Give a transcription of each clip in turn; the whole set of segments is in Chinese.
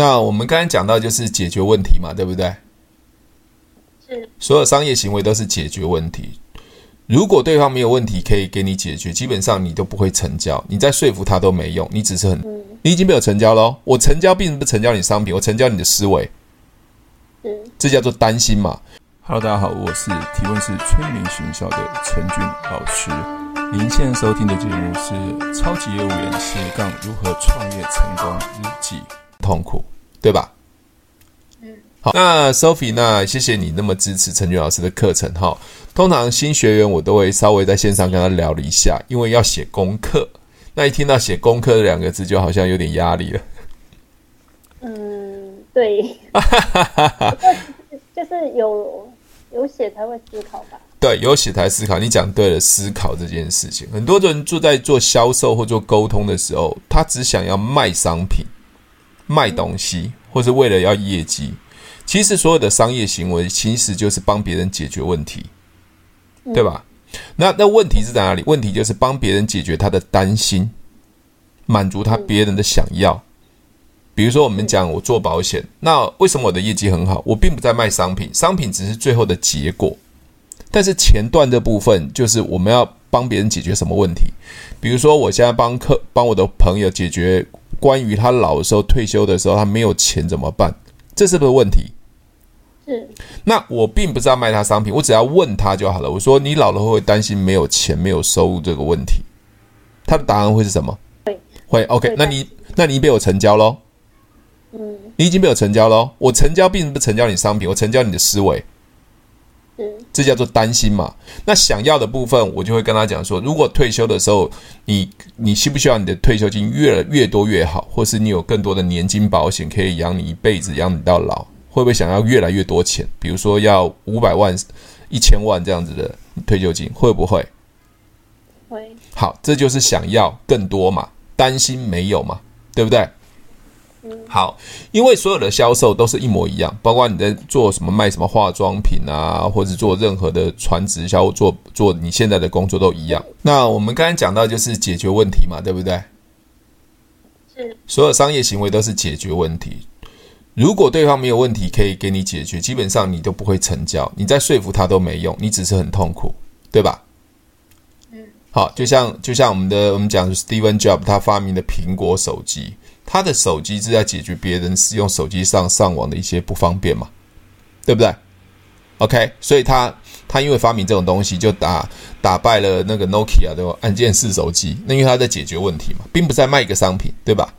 那我们刚才讲到就是解决问题嘛，对不对？是。所有商业行为都是解决问题。如果对方没有问题可以给你解决，基本上你都不会成交。你再说服他都没用，你只是很，你已经没有成交喽。我成交并不是成交你商品，我成交你的思维。嗯，这叫做担心嘛。Hello，大家好，我是提问是催眠学校的陈俊老师。您现在收听的节目是《超级业务员斜杠如何创业成功日记》。痛苦，对吧？嗯，好，那 Sophie，那谢谢你那么支持陈俊老师的课程哈。通常新学员我都会稍微在线上跟他聊了一下，因为要写功课。那一听到写功课这两个字，就好像有点压力了。嗯，对，就是有有写才会思考吧。对，有写才思考。你讲对了，思考这件事情，很多人就在做销售或做沟通的时候，他只想要卖商品。卖东西，或是为了要业绩，其实所有的商业行为其实就是帮别人解决问题，对吧？那那问题是在哪里？问题就是帮别人解决他的担心，满足他别人的想要。比如说，我们讲我做保险，那为什么我的业绩很好？我并不在卖商品，商品只是最后的结果，但是前段的部分就是我们要帮别人解决什么问题？比如说，我现在帮客帮我的朋友解决。关于他老的时候、退休的时候，他没有钱怎么办？这是不是问题？是。那我并不是要卖他商品，我只要问他就好了。我说：“你老了会不会担心没有钱、没有收入这个问题？”他的答案会是什么？会。会。OK，那你那你被我成交喽？嗯。你已经被我成交喽。我成交并不是成交你商品，我成交你的思维。这叫做担心嘛？那想要的部分，我就会跟他讲说：如果退休的时候，你你需不需要你的退休金越越多越好，或是你有更多的年金保险可以养你一辈子，养你到老？会不会想要越来越多钱？比如说要五百万、一千万这样子的退休金，会不会？会。好，这就是想要更多嘛？担心没有嘛？对不对？好，因为所有的销售都是一模一样，包括你在做什么卖什么化妆品啊，或者做任何的传直销，做做你现在的工作都一样。那我们刚才讲到就是解决问题嘛，对不对？是。所有商业行为都是解决问题。如果对方没有问题可以给你解决，基本上你都不会成交，你再说服他都没用，你只是很痛苦，对吧？嗯。好，就像就像我们的我们讲的 Steven Jobs 他发明的苹果手机。他的手机是在解决别人使用手机上上网的一些不方便嘛，对不对？OK，所以他他因为发明这种东西，就打打败了那个 Nokia 的按键式手机。那因为他在解决问题嘛，并不是在卖一个商品，对吧？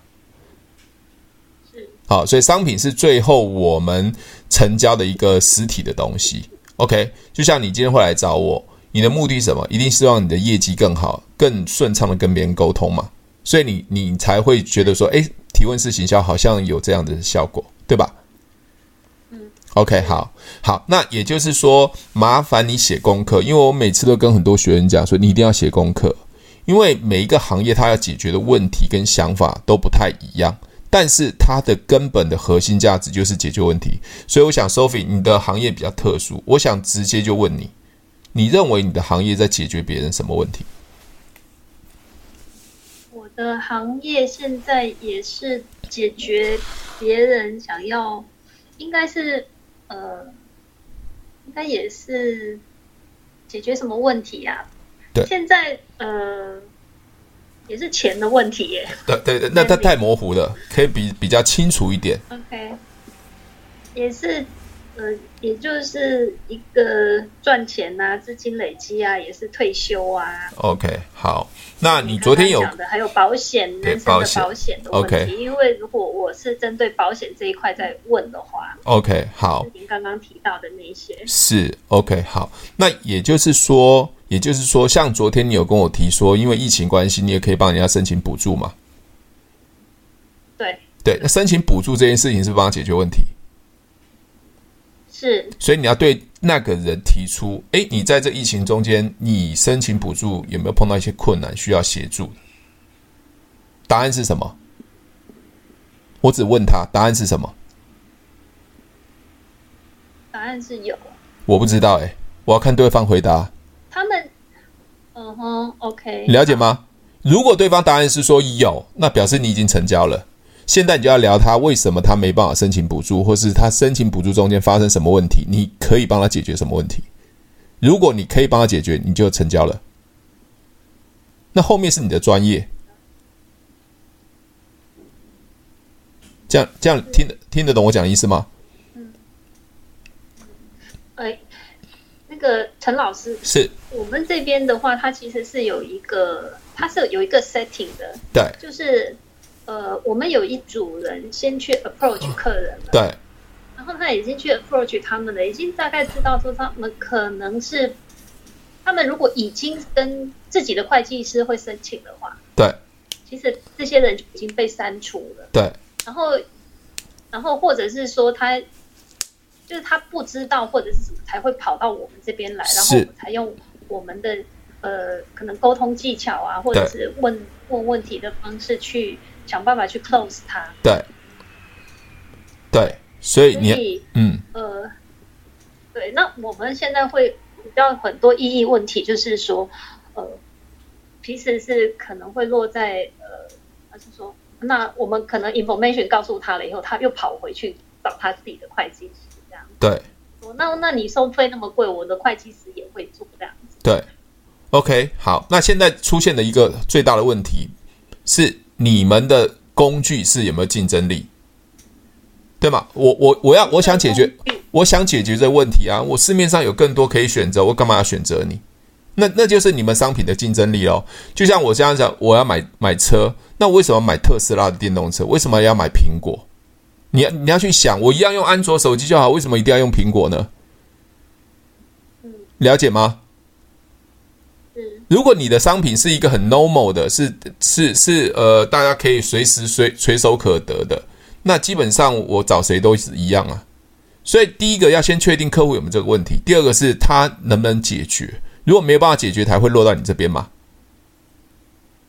是。好，所以商品是最后我们成交的一个实体的东西。OK，就像你今天会来找我，你的目的是什么？一定是让你的业绩更好，更顺畅的跟别人沟通嘛。所以你你才会觉得说，哎。提问式行销好像有这样的效果，对吧？嗯，OK，好，好，那也就是说，麻烦你写功课，因为我每次都跟很多学员讲说，你一定要写功课，因为每一个行业它要解决的问题跟想法都不太一样，但是它的根本的核心价值就是解决问题。所以我想，Sophie，你的行业比较特殊，我想直接就问你，你认为你的行业在解决别人什么问题？的行业现在也是解决别人想要，应该是呃，应该也是解决什么问题呀？对，现在呃，也是钱的问题耶。对对对，那它太模糊了，可以比比较清楚一点。OK，也是。呃，也就是一个赚钱啊，资金累积啊，也是退休啊。OK，好，那你昨天有讲的还有保险，人身的保险的问题。Okay. 因为如果我是针对保险这一块在问的话，OK，好，您刚刚提到的那些是 OK，好，那也就是说，也就是说，像昨天你有跟我提说，因为疫情关系，你也可以帮人家申请补助嘛？对，对，那申请补助这件事情是帮他解决问题。是，所以你要对那个人提出，哎，你在这疫情中间，你申请补助有没有碰到一些困难需要协助？答案是什么？我只问他，答案是什么？答案是有。我不知道，哎，我要看对方回答。他们，嗯哼，OK，了解吗？如果对方答案是说有，那表示你已经成交了。现在你就要聊他为什么他没办法申请补助，或是他申请补助中间发生什么问题，你可以帮他解决什么问题。如果你可以帮他解决，你就成交了。那后面是你的专业。这样这样听得听得懂我讲的意思吗？嗯。哎，那个陈老师，是我们这边的话，它其实是有一个，它是有一个 setting 的。对。就是。呃，我们有一组人先去 approach 客人了，对，然后他已经去 approach 他们了，已经大概知道说他们可能是，他们如果已经跟自己的会计师会申请的话，对，其实这些人就已经被删除了，对，然后，然后或者是说他就是他不知道或者是什么才会跑到我们这边来，然后我们才用我们的呃可能沟通技巧啊，或者是问问问题的方式去。想办法去 close 它。对，对，所以你所以嗯呃，对，那我们现在会比较很多异议问题，就是说呃，其实是可能会落在呃，还是说，那我们可能 information 告诉他了以后，他又跑回去找他自己的会计师这样。对，那那你收费那么贵，我的会计师也会做这样子。对，OK，好，那现在出现的一个最大的问题是。你们的工具是有没有竞争力？对吗？我我我要我想解决，我想解决这个问题啊！我市面上有更多可以选择，我干嘛要选择你？那那就是你们商品的竞争力哦。就像我这样讲，我要买买车，那为什么买特斯拉的电动车？为什么要买苹果？你要你要去想，我一样用安卓手机就好，为什么一定要用苹果呢？了解吗？如果你的商品是一个很 normal 的，是是是呃，大家可以随时随随手可得的，那基本上我找谁都是一样啊。所以第一个要先确定客户有没有这个问题，第二个是他能不能解决。如果没有办法解决，才会落到你这边嘛。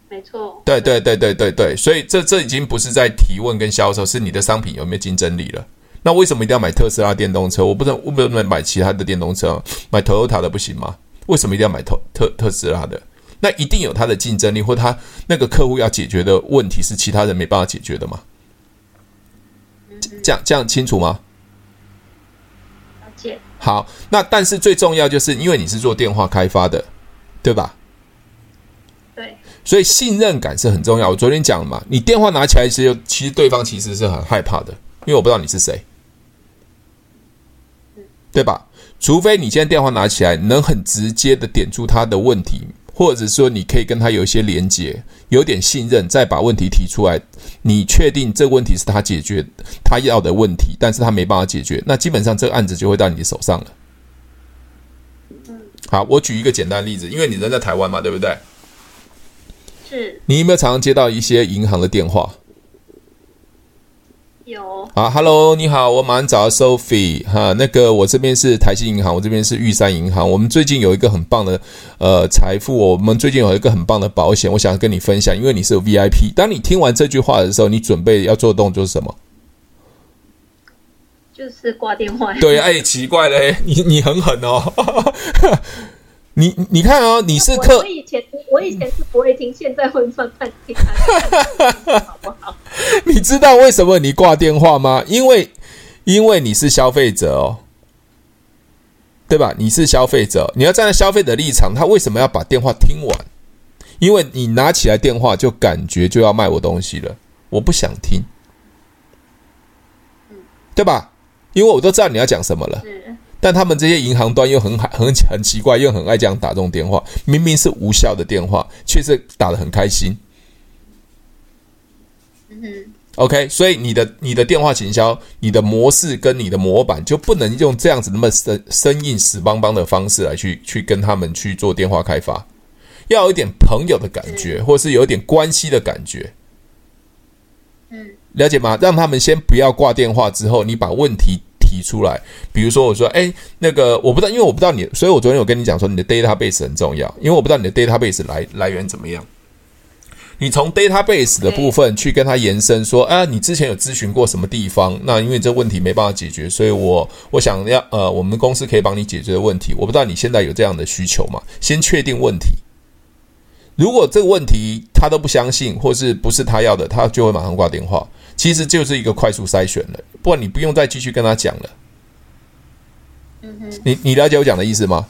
没错。对对对对对对，所以这这已经不是在提问跟销售，是你的商品有没有竞争力了。那为什么一定要买特斯拉电动车？我不能我不能买其他的电动车，买 Toyota 的不行吗？为什么一定要买特特特斯拉的？那一定有它的竞争力，或他那个客户要解决的问题是其他人没办法解决的吗？这样这样清楚吗？好，那但是最重要就是因为你是做电话开发的，对吧？对。所以信任感是很重要。我昨天讲了嘛，你电话拿起来其实其实对方其实是很害怕的，因为我不知道你是谁，对吧？除非你现在电话拿起来，能很直接的点出他的问题，或者说你可以跟他有一些连接，有点信任，再把问题提出来，你确定这个问题是他解决他要的问题，但是他没办法解决，那基本上这个案子就会到你的手上了。好，我举一个简单例子，因为你人在台湾嘛，对不对？是。你有没有常常接到一些银行的电话？有啊，Hello，你好，我马上找到 Sophie 哈，那个我这边是台新银行，我这边是玉山银行，我们最近有一个很棒的呃财富，我们最近有一个很棒的保险，我想跟你分享，因为你是 VIP。当你听完这句话的时候，你准备要做的动作是什么？就是挂电话。对，哎，奇怪嘞，你你很狠哦。你你看哦，你是客。我以前我以前是不会听，现在会慢慢听，好不好？你知道为什么你挂电话吗？因为因为你是消费者哦，对吧？你是消费者，你要站在消费者立场，他为什么要把电话听完？因为你拿起来电话就感觉就要卖我东西了，我不想听，对吧？因为我都知道你要讲什么了。但他们这些银行端又很很很奇怪，又很爱这样打这种电话，明明是无效的电话，却是打得很开心。嗯哼。OK，所以你的你的电话行销，你的模式跟你的模板就不能用这样子那么生生硬死邦邦的方式来去去跟他们去做电话开发，要有一点朋友的感觉，或是有一点关系的感觉。嗯，了解吗？让他们先不要挂电话，之后你把问题。提出来，比如说我说，哎，那个我不知道，因为我不知道你，所以我昨天有跟你讲说，你的 database 很重要，因为我不知道你的 database 来来源怎么样。你从 database 的部分去跟他延伸说，啊，你之前有咨询过什么地方？那因为这问题没办法解决，所以我我想要呃，我们公司可以帮你解决的问题。我不知道你现在有这样的需求吗？先确定问题。如果这个问题他都不相信，或是不是他要的，他就会马上挂电话。其实就是一个快速筛选了，不然你不用再继续跟他讲了。嗯哼，你你了解我讲的意思吗？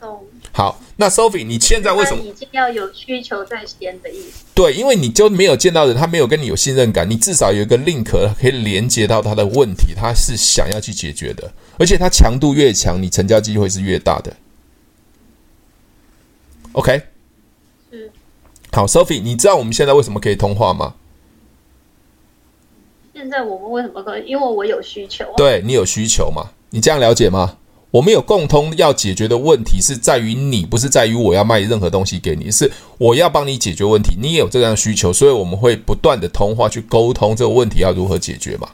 懂。好，那 Sophie，你现在为什么已经要有需求在先的意思？对，因为你就没有见到人，他没有跟你有信任感，你至少有一个 link 可以连接到他的问题，他是想要去解决的，而且他强度越强，你成交机会是越大的。OK，是。好，Sophie，你知道我们现在为什么可以通话吗？现在我们为什么可以？因为我有需求啊。对，你有需求嘛？你这样了解吗？我们有共通要解决的问题是在于你，不是在于我要卖任何东西给你，是我要帮你解决问题。你也有这样的需求，所以我们会不断的通话去沟通这个问题要如何解决嘛？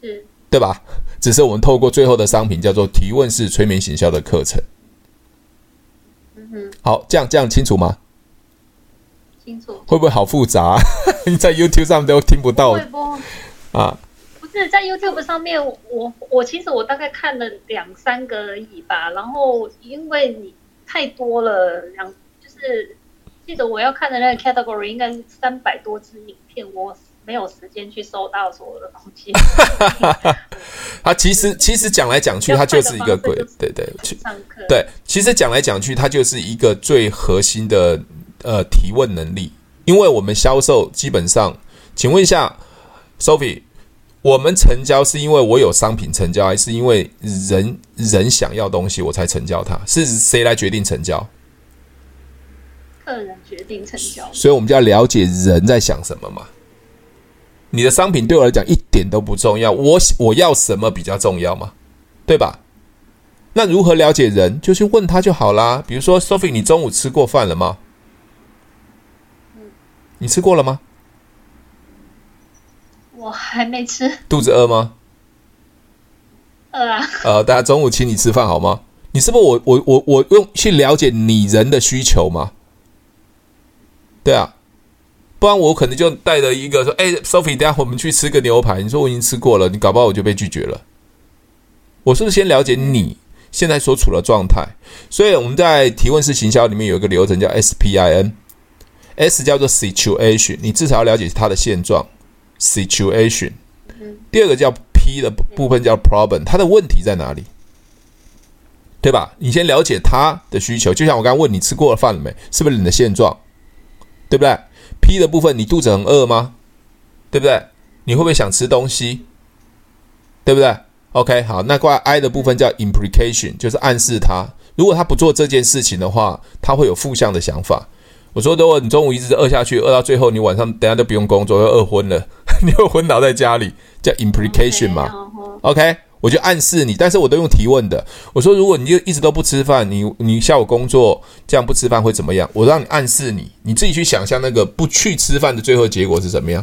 是，对吧？只是我们透过最后的商品叫做提问式催眠行销的课程。嗯哼，好，这样这样清楚吗？清楚。会不会好复杂？你 在 YouTube 上都听不到会不？是在 YouTube 上面，我我其实我大概看了两三个而已吧。然后因为你太多了，两就是记得我要看的那个 category 应该是三百多支影片，我没有时间去搜到所有的东西。他其实其实讲来讲去，它就是一个鬼，对对上课对，其实讲来讲去，它就是一个最核心的呃提问能力。因为我们销售基本上，请问一下 Sophie。我们成交是因为我有商品成交，还是因为人人想要东西我才成交它？是谁来决定成交？客人决定成交。所以我们就要了解人在想什么嘛。你的商品对我来讲一点都不重要，我我要什么比较重要嘛？对吧？那如何了解人？就去问他就好啦。比如说，Sophie，你中午吃过饭了吗？你吃过了吗？我还没吃，肚子饿吗？饿啊！呃，大家中午请你吃饭好吗？你是不是我我我我用去了解你人的需求嘛？对啊，不然我可能就带着一个说，哎，Sophie，等下我们去吃个牛排。你说我已经吃过了，你搞不好我就被拒绝了。我是不是先了解你现在所处的状态？所以我们在提问式行销里面有一个流程叫 S 叫做 Situation，你至少要了解它的现状。Situation，第二个叫 P 的部分叫 Problem，它的问题在哪里？对吧？你先了解他的需求，就像我刚刚问你吃过了饭了没？是不是你的现状？对不对？P 的部分，你肚子很饿吗？对不对？你会不会想吃东西？对不对？OK，好，那挂 I 的部分叫 Implication，就是暗示他，如果他不做这件事情的话，他会有负向的想法。我说，如果你中午一直饿下去，饿到最后，你晚上等下都不用工作，又饿昏了，你会昏倒在家里，叫 implication 嘛？OK，我就暗示你，但是我都用提问的。我说，如果你就一直都不吃饭，你你下午工作这样不吃饭会怎么样？我让你暗示你，你自己去想象那个不去吃饭的最后结果是怎么样？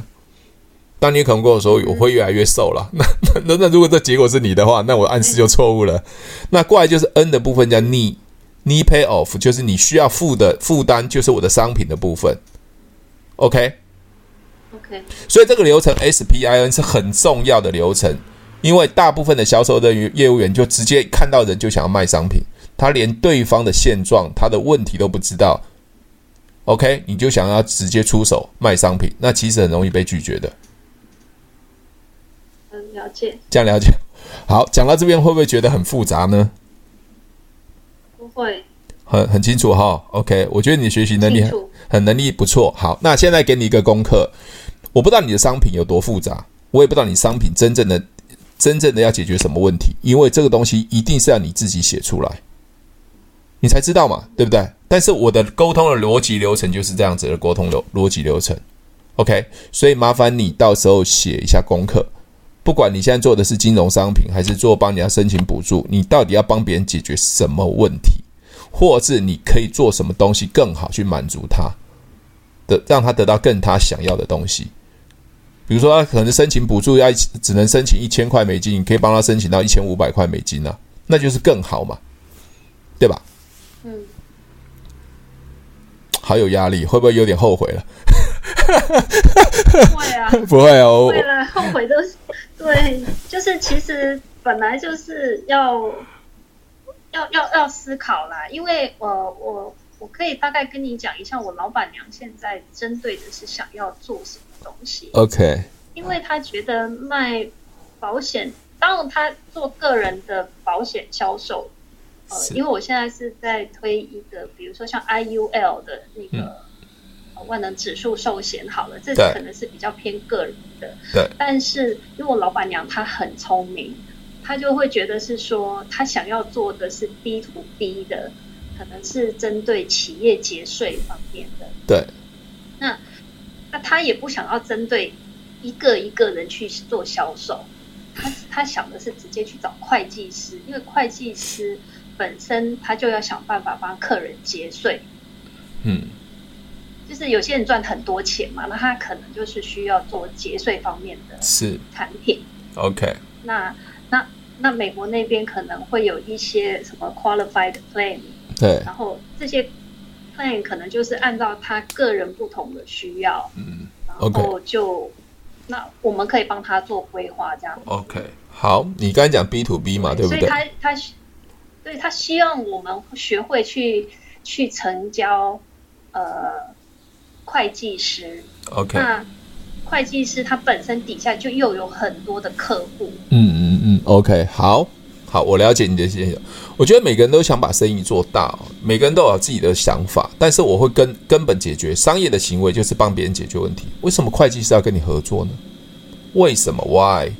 当你可能跟我说我会越来越瘦了，那那那如果这结果是你的话，那我暗示就错误了。那过来就是 N 的部分叫你。Need pay off 就是你需要付的负担，就是我的商品的部分。Okay? okay. 所以这个流程 SPIN 是很重要的流程，因为大部分的销售的业务员就直接看到人就想要卖商品，他连对方的现状、他的问题都不知道。OK，你就想要直接出手卖商品，那其实很容易被拒绝的。嗯，了解。这样了解。好，讲到这边会不会觉得很复杂呢？会很很清楚哈，OK，我觉得你的学习能力很很能力不错。好，那现在给你一个功课，我不知道你的商品有多复杂，我也不知道你商品真正的真正的要解决什么问题，因为这个东西一定是要你自己写出来，你才知道嘛，对不对？但是我的沟通的逻辑流程就是这样子的沟通逻逻辑流程，OK，所以麻烦你到时候写一下功课，不管你现在做的是金融商品，还是做帮你要申请补助，你到底要帮别人解决什么问题？或是你可以做什么东西更好去满足他的，让他得到更他想要的东西。比如说，他可能申请补助要只能申请一千块美金，你可以帮他申请到一千五百块美金啊，那就是更好嘛，对吧？嗯。好有压力，会不会有点后悔了？不会啊，不会哦。为了后悔都是对，就是其实本来就是要。要要要思考啦，因为我我我可以大概跟你讲一下，我老板娘现在针对的是想要做什么东西。OK，因为她觉得卖保险，当然她做个人的保险销售，呃，因为我现在是在推一个，比如说像 IUL 的那个、嗯、万能指数寿险，好了，这可能是比较偏个人的。对。但是因为我老板娘她很聪明，她就会觉得是说，他想要做的是 B to B 的。可能是针对企业节税方面的，对。那那他也不想要针对一个一个人去做销售，他他想的是直接去找会计师，因为会计师本身他就要想办法帮客人节税。嗯，就是有些人赚很多钱嘛，那他可能就是需要做节税方面的是产品。OK，那那那美国那边可能会有一些什么 qualified plan。对，然后这些 plan 可能就是按照他个人不同的需要，嗯，然后就.那我们可以帮他做规划，这样。OK，好，你刚才讲 B to B 嘛，对，对不对？所以他他对他希望我们学会去去成交呃会计师。OK，那会计师他本身底下就又有很多的客户。嗯嗯嗯，OK，好。好，我了解你的现象。我觉得每个人都想把生意做大，每个人都有自己的想法。但是我会根根本解决商业的行为，就是帮别人解决问题。为什么会计师要跟你合作呢？为什么？Why？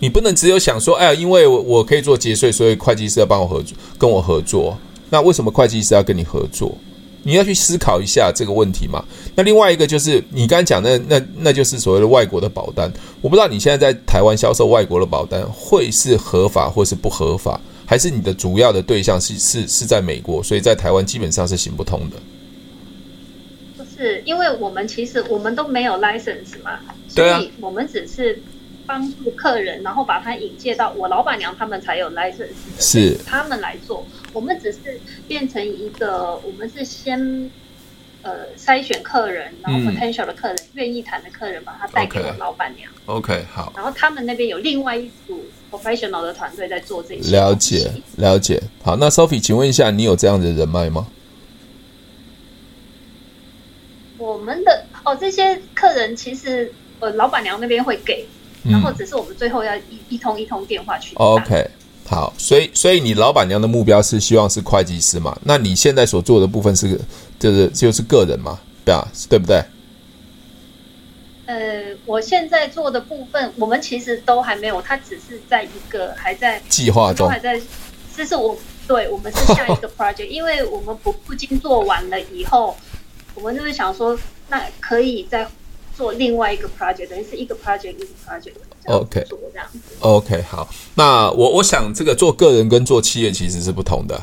你不能只有想说，哎呀，因为我我可以做节税，所以会计师要帮我合作，跟我合作。那为什么会计师要跟你合作？你要去思考一下这个问题嘛。那另外一个就是你刚才讲的，那那就是所谓的外国的保单。我不知道你现在在台湾销售外国的保单会是合法或是不合法，还是你的主要的对象是是是在美国，所以在台湾基本上是行不通的。就是，因为我们其实我们都没有 license 嘛，所以我们只是帮助客人，然后把他引介到我老板娘他们才有 license，是他们来做。我们只是变成一个，我们是先呃筛选客人，然后 potential 的客人、愿、嗯、意谈的客人，把他带给我老板娘。OK，, 好。然后他们那边有另外一组 professional 的团队在做这些。了解，了解。好，那 Sophie，请问一下，你有这样的人脉吗？我们的哦，这些客人其实呃老板娘那边会给，然后只是我们最后要一一通一通电话去、嗯。OK。好，所以所以你老板娘的目标是希望是会计师嘛？那你现在所做的部分是就是就是个人嘛？对啊，对不对？呃，我现在做的部分，我们其实都还没有，他只是在一个还在计划中，还在，这是我对我们是下一个 project，因为我们不不经做完了以后，我们就是想说，那可以再做另外一个 project，等于是一个 project 一个 project。OK，OK，、okay. okay, 好。那我我想，这个做个人跟做企业其实是不同的。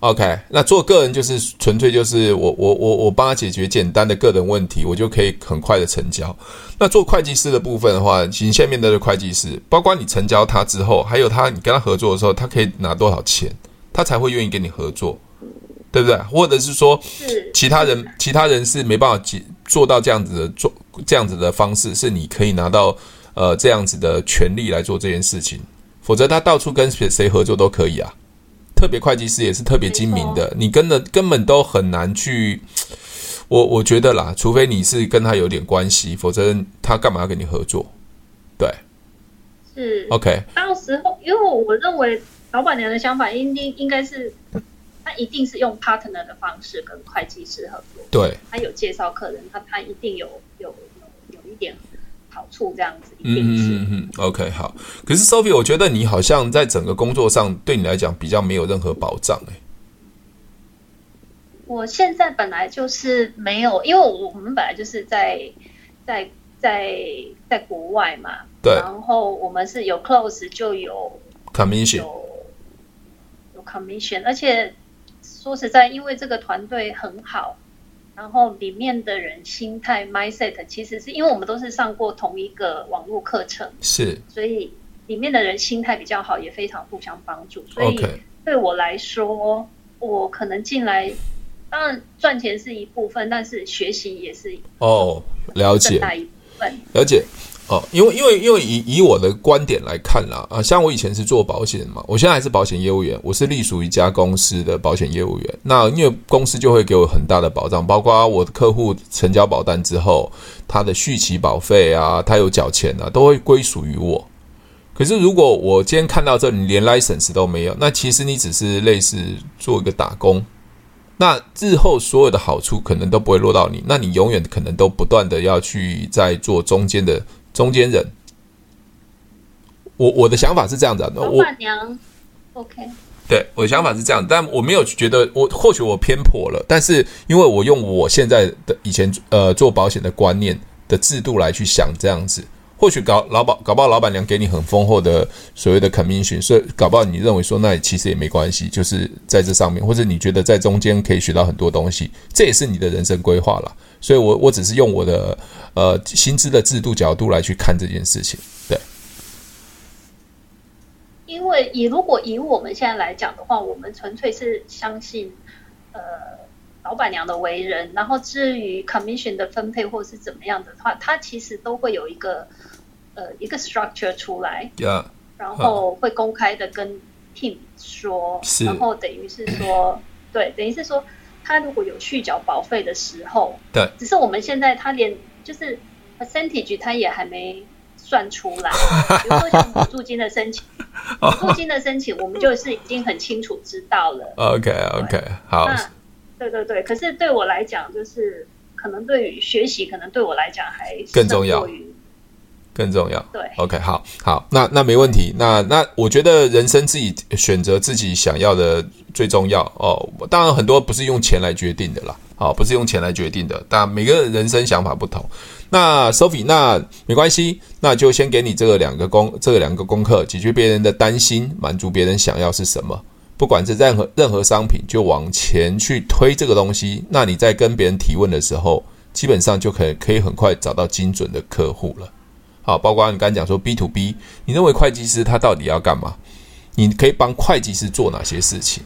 OK，那做个人就是纯粹就是我我我我帮他解决简单的个人问题，我就可以很快的成交。那做会计师的部分的话，其实现在面对的会计师，包括你成交他之后，还有他你跟他合作的时候，他可以拿多少钱，他才会愿意跟你合作，对不对？或者是说，其他人其他人是没办法做到这样子的做这样子的方式，是你可以拿到。呃，这样子的权利来做这件事情，否则他到处跟谁谁合作都可以啊。特别会计师也是特别精明的，你跟的根本都很难去。我我觉得啦，除非你是跟他有点关系，否则他干嘛要跟你合作？对，是 OK。到时候，因为我认为老板娘的想法应应应该是，他一定是用 partner 的方式跟会计师合作。对，他有介绍客人，他他一定有有有有一点。好处这样子，嗯嗯嗯嗯，OK 好。可是 Sophie，我觉得你好像在整个工作上，对你来讲比较没有任何保障哎。我现在本来就是没有，因为我们本来就是在在在在国外嘛，对。然后我们是有 close 就有 commission，有有 commission，而且说实在，因为这个团队很好。然后里面的人心态 mindset 其实是因为我们都是上过同一个网络课程，是，所以里面的人心态比较好，也非常互相帮助。所以对我来说.我可能进来，当然赚钱是一部分，但是学习也是哦，了解，大一部分，了解。哦，因为因为因为以以我的观点来看啦，啊，像我以前是做保险嘛，我现在还是保险业务员，我是隶属于一家公司的保险业务员。那因为公司就会给我很大的保障，包括我的客户成交保单之后，他的续期保费啊，他有缴钱啊，都会归属于我。可是如果我今天看到这，你连 license 都没有，那其实你只是类似做一个打工，那日后所有的好处可能都不会落到你，那你永远可能都不断的要去在做中间的。中间人，我我的想法是这样子的，老板娘，OK，对，我的想法是这样，但我没有觉得我或许我偏颇了，但是因为我用我现在的以前呃做保险的观念的制度来去想这样子，或许搞老保搞不好老板娘给你很丰厚的所谓的 commission，所以搞不好你认为说那其实也没关系，就是在这上面，或者你觉得在中间可以学到很多东西，这也是你的人生规划了。所以我我只是用我的呃薪资的制度角度来去看这件事情，对。因为以如果以我们现在来讲的话，我们纯粹是相信呃老板娘的为人，然后至于 commission 的分配或是怎么样的话，它其实都会有一个呃一个 structure 出来，Yeah. 然后会公开的跟 team 说，是然后等于是说，对，等于是说。他如果有续缴保费的时候，对，只是我们现在他连就是 percentage 他也还没算出来。比如说像补助金的申请，补助金的申请，我们就是已经很清楚知道了。OK OK，好。那对对对，可是对我来讲，就是可能对于学习，可能对我来讲还更重要。更重要，对，OK，好，好，那那没问题，那那我觉得人生自己选择自己想要的最重要。哦。当然很多不是用钱来决定的啦，好，不是用钱来决定的，但每个人生想法不同。那 Sophie，那没关系，那就先给你这个两个功，这个两个功课，解决别人的担心，满足别人想要是什么，不管是任何任何商品，就往前去推这个东西。那你在跟别人提问的时候，基本上就可以可以很快找到精准的客户了。好，包括你刚才讲说 B to B，你认为会计师他到底要干嘛？你可以帮会计师做哪些事情？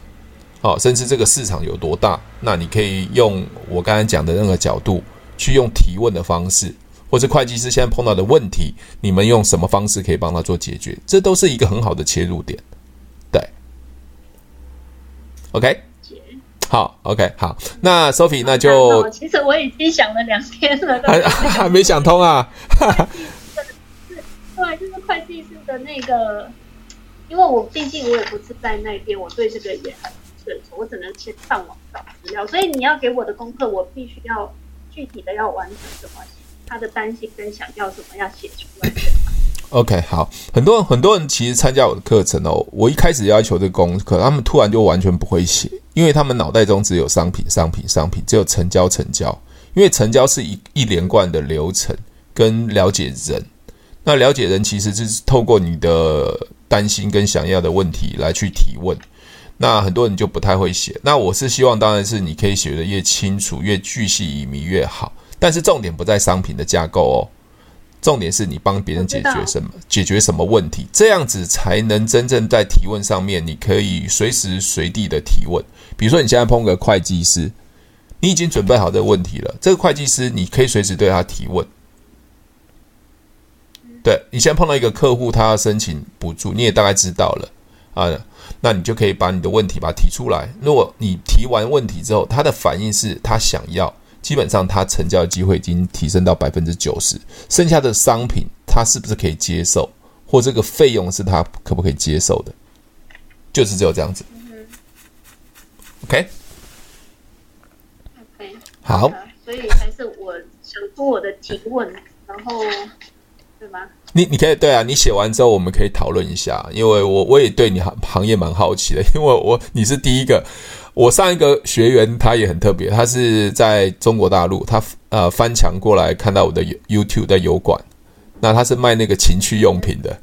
好，甚至这个市场有多大？那你可以用我刚才讲的那个角度，去用提问的方式，或者会计师现在碰到的问题，你们用什么方式可以帮他做解决？这都是一个很好的切入点。对，OK，好，OK，好，那 Sophie，那就其实我已经想了两天了，还还没想通啊。对，就是会计师的那个，因为我毕竟我也不是在那边，我对这个也很不清楚，我只能先上网找资料。所以你要给我的功课，我必须要具体的要完成什么，他的担心跟想要什么要写出来。OK，好，很多人很多人其实参加我的课程哦，我一开始要求这个功课，他们突然就完全不会写，因为他们脑袋中只有商品、商品、商品，只有成交、成交，因为成交是一一连贯的流程跟了解人。那了解人其实就是透过你的担心跟想要的问题来去提问。那很多人就不太会写。那我是希望，当然是你可以写得越清楚、越具细靡遗越好。但是重点不在商品的架构哦，重点是你帮别人解决什么、解决什么问题，这样子才能真正在提问上面，你可以随时随地的提问。比如说，你现在碰个会计师，你已经准备好这个问题了。这个会计师，你可以随时对他提问。对，你现在碰到一个客户，他要申请补助，你也大概知道了啊，那你就可以把你的问题把它提出来。如果你提完问题之后，他的反应是他想要，基本上他成交的机会已经提升到百分之九十。剩下的商品他是不是可以接受，或这个费用是他可不可以接受的，就是只有这样子。OK，OK，好，所以还是我想说我的提问，然后。对吗？你你可以对啊，你写完之后我们可以讨论一下，因为我我也对你行行业蛮好奇的，因为我你是第一个，我上一个学员他也很特别，他是在中国大陆，他呃翻墙过来看到我的 YouTube 的油管，那他是卖那个情趣用品的，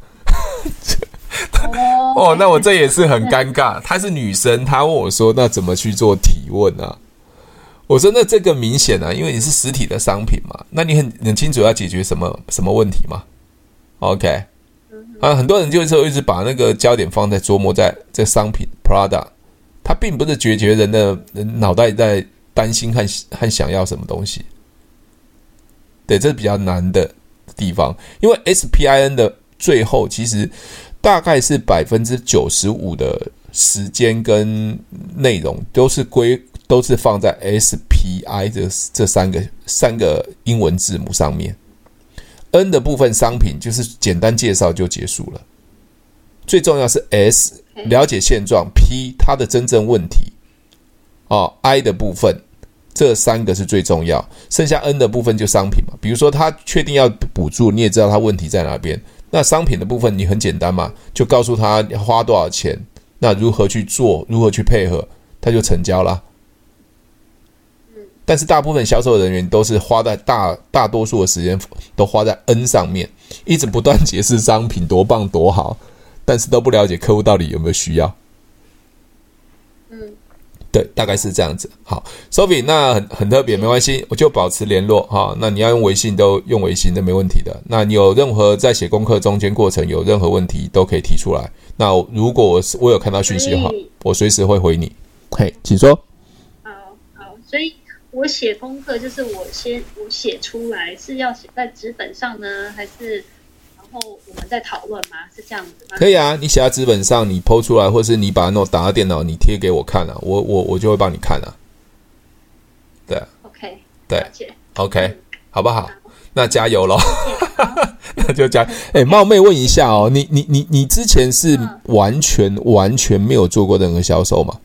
哦，那我这也是很尴尬，她是女生，她问我说那怎么去做提问啊？我说：“那这个明显啊，因为你是实体的商品嘛，那你很很清楚要解决什么什么问题嘛？OK，啊，很多人就是一直把那个焦点放在琢磨在这商品 product，它并不是解决人的人脑袋在担心和和想要什么东西。对，这是比较难的，地方，因为 SPIN 的最后其实大概是百分之九十五的时间跟内容都是归都是放在 SPI 这这三个三个英文字母上面。N 的部分商品就是简单介绍就结束了，最重要是 S 了解现状，P 它的真正问题，哦，I 的部分这三个是最重要，剩下 N 的部分就商品嘛。比如说他确定要补助，你也知道他问题在哪边，那商品的部分你很简单嘛，就告诉他花多少钱，那如何去做，如何去配合，他就成交了。但是大部分销售人员都是花在大大多数的时间都花在 N 上面，一直不断解释商品多棒多好，但是都不了解客户到底有没有需要。嗯，对，大概是这样子。好，Sophie，那很很特别，没关系，我就保持联络哈。那你要用微信都用微信，都没问题的。那你有任何在写功课中间过程有任何问题都可以提出来。那如果我我有看到讯息的话，我随时会回你。嘿，请说。好好，所以。我写功课就是我先我写出来是要写在纸本上呢，还是然后我们再讨论吗？是这样子吗？可以啊，你写在纸本上，你 PO 出来，或是你把那种打到电脑，你贴给我看啊，我我我就会帮你看啊。对，OK，对，OK，嗯，好不好？那加油喽，那就加。哎，冒昧问一下哦，你你你你之前是完全、嗯、完全没有做过任何销售吗？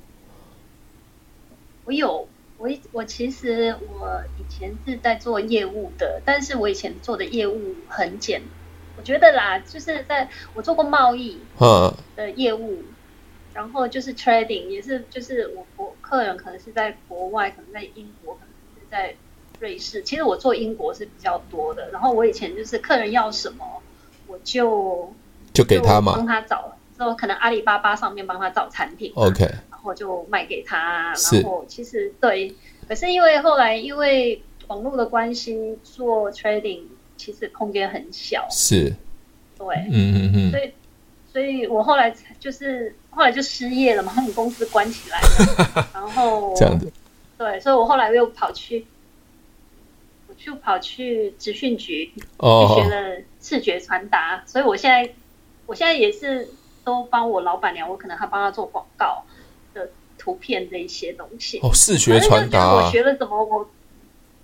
我有。我我其实我以前是在做业务的，但是我以前做的业务很简，我觉得啦，就是在我做过贸易的业务，然后就是 trading，也是就是我国客人可能是在国外，可能在英国，可能是在瑞士。其实我做英国是比较多的，然后我以前就是客人要什么，我就就给他嘛，帮他找，之后可能阿里巴巴上面帮他找产品，OK。然后就卖给他，然后其实对，可是因为后来因为网络的关系做 trading，其实空间很小，是，对，嗯嗯嗯，所以所以我后来就是后来就失业了嘛，我们公司关起来了，然后这样子，对，所以我后来又跑去，我就跑去职训局，哦，去学了视觉传达，所以我现在我现在也是都帮我老板娘，我可能还帮她做广告。图片这一些东西哦，视觉传达、啊。我学了什么？我，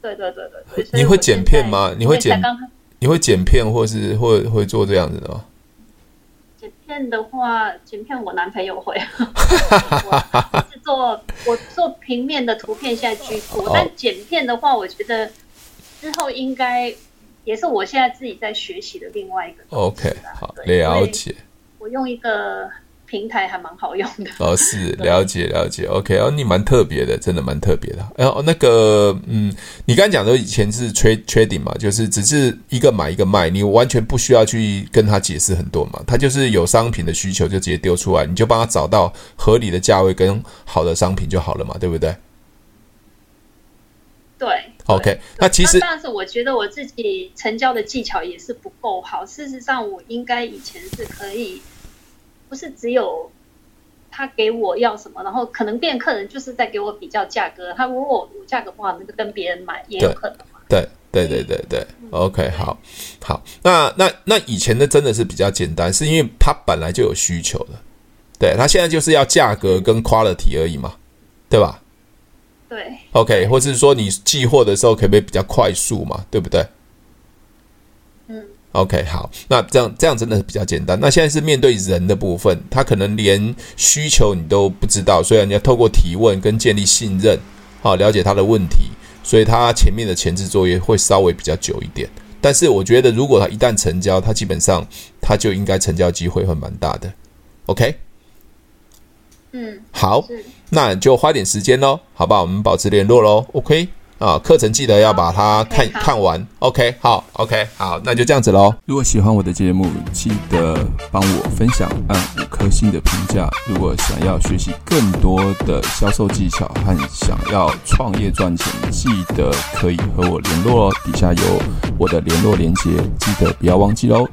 对对对对对。你会剪片吗？你会剪？你会剪片，或是会会做这样子的吗？剪片的话，剪片我男朋友会。我是做我做平面的图片，现在居多。哦、但剪片的话，我觉得之后应该也是我现在自己在学习的另外一个。OK，好，了解。我用一个。平台还蛮好用的哦，是了解了解，OK 哦，你蛮特别的，真的蛮特别的。然后那个，嗯，你刚才讲的以前是 trade trading 嘛，就是只是一个买一个卖，你完全不需要去跟他解释很多嘛，他就是有商品的需求就直接丢出来，你就帮他找到合理的价位跟好的商品就好了嘛，对不对？对，OK，那其实但是我觉得我自己成交的技巧也是不够好，事实上我应该以前是可以。不是只有他给我要什么，然后可能变客人就是在给我比较价格。他如果我价格不好，那就跟别人买也有可能嘛。对对对对对，嗯，OK，好，好。那那那以前的真的是比较简单，是因为他本来就有需求的。对，他现在就是要价格跟 quality 而已嘛，对吧？对。OK，或者是说你寄货的时候可不可以比较快速嘛？对不对？OK，好，那这样这样真的是比较简单。那现在是面对人的部分，他可能连需求你都不知道，所以你要透过提问跟建立信任，好，了解他的问题，所以他前面的前置作业会稍微比较久一点。但是我觉得，如果他一旦成交，他基本上他就应该成交机会会蛮大的。OK，嗯，好，那就花点时间喽，好不好？我们保持联络喽。OK。啊，课程记得要把它看看完。OK，好，OK，好，那就这样子喽。如果喜欢我的节目，记得帮我分享，按五颗星的评价。如果想要学习更多的销售技巧和想要创业赚钱，记得可以和我联络哦。底下有我的联络连接，记得不要忘记喽。